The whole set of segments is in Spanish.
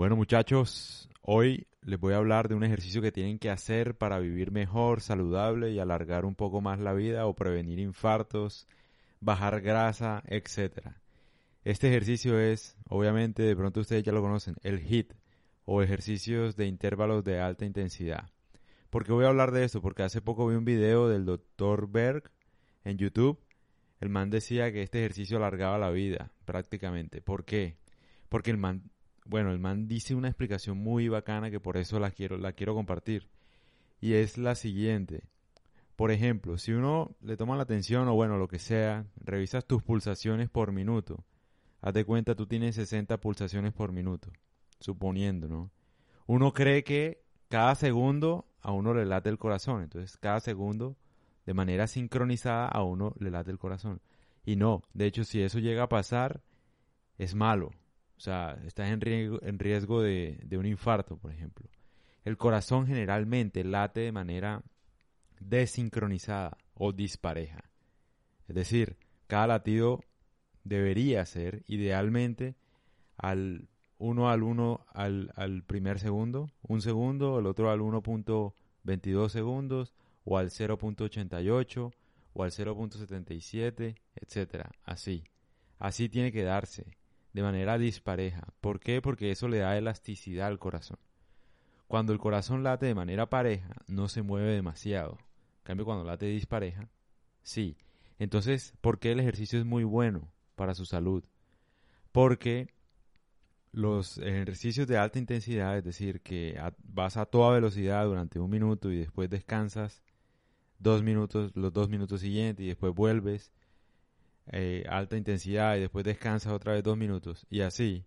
Bueno muchachos, hoy les voy a hablar de un ejercicio que tienen que hacer para vivir mejor, saludable y alargar un poco más la vida o prevenir infartos, bajar grasa, etc. Este ejercicio es, obviamente, de pronto ustedes ya lo conocen, el HIT o ejercicios de intervalos de alta intensidad. ¿Por qué voy a hablar de esto? Porque hace poco vi un video del Dr. Berg en YouTube. El man decía que este ejercicio alargaba la vida, prácticamente. ¿Por qué? Porque el man bueno, el man dice una explicación muy bacana que por eso la quiero, la quiero compartir. Y es la siguiente. Por ejemplo, si uno le toma la atención o bueno, lo que sea, revisas tus pulsaciones por minuto. Haz de cuenta, tú tienes 60 pulsaciones por minuto, suponiendo, ¿no? Uno cree que cada segundo a uno le late el corazón. Entonces, cada segundo, de manera sincronizada, a uno le late el corazón. Y no, de hecho, si eso llega a pasar, es malo. O sea, estás en riesgo, de un infarto, por ejemplo. El corazón generalmente late de manera desincronizada o dispareja. Es decir, cada latido debería ser idealmente al 1 al 1 al, al, primer segundo, un segundo, el otro al 1.22 segundos, o al 0.88, o al 0.77, etcétera. Así. Así tiene que darse de manera dispareja. ¿Por qué? Porque eso le da elasticidad al corazón. Cuando el corazón late de manera pareja, no se mueve demasiado. En cambio, cuando late dispareja, sí. Entonces, ¿por qué el ejercicio es muy bueno para su salud? Porque los ejercicios de alta intensidad, es decir, que vas a toda velocidad durante un minuto y después descansas dos minutos, los dos minutos siguientes y después vuelves eh, alta intensidad y después descansas otra vez dos minutos y así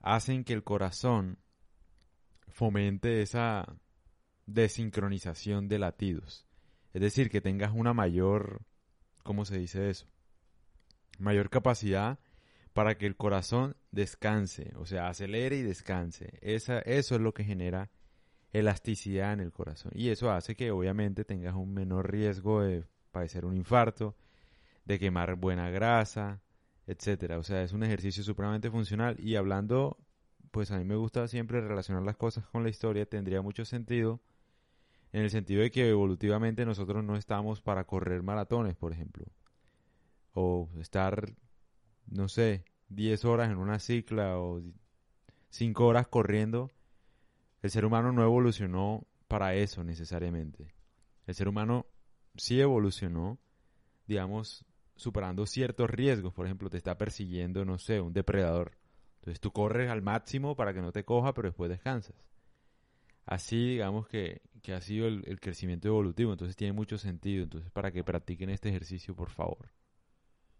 hacen que el corazón fomente esa desincronización de latidos. Es decir, que tengas una mayor, ¿cómo se dice eso? Mayor capacidad para que el corazón descanse, o sea, acelere y descanse. Esa, eso es lo que genera elasticidad en el corazón. Y eso hace que obviamente tengas un menor riesgo de padecer un infarto, de quemar buena grasa, etcétera. O sea, es un ejercicio supremamente funcional y hablando, pues a mí me gusta siempre relacionar las cosas con la historia, tendría mucho sentido en el sentido de que evolutivamente nosotros no estamos para correr maratones, por ejemplo, o estar, no sé, 10 horas en una cicla o 5 horas corriendo. El ser humano no evolucionó para eso necesariamente. El ser humano sí evolucionó, digamos, superando ciertos riesgos. Por ejemplo, te está persiguiendo, no sé, un depredador. Entonces tú corres al máximo para que no te coja, pero después descansas. Así, digamos que, ha sido el, el crecimiento evolutivo. Entonces tiene mucho sentido. Entonces, para que practiquen este ejercicio, por favor.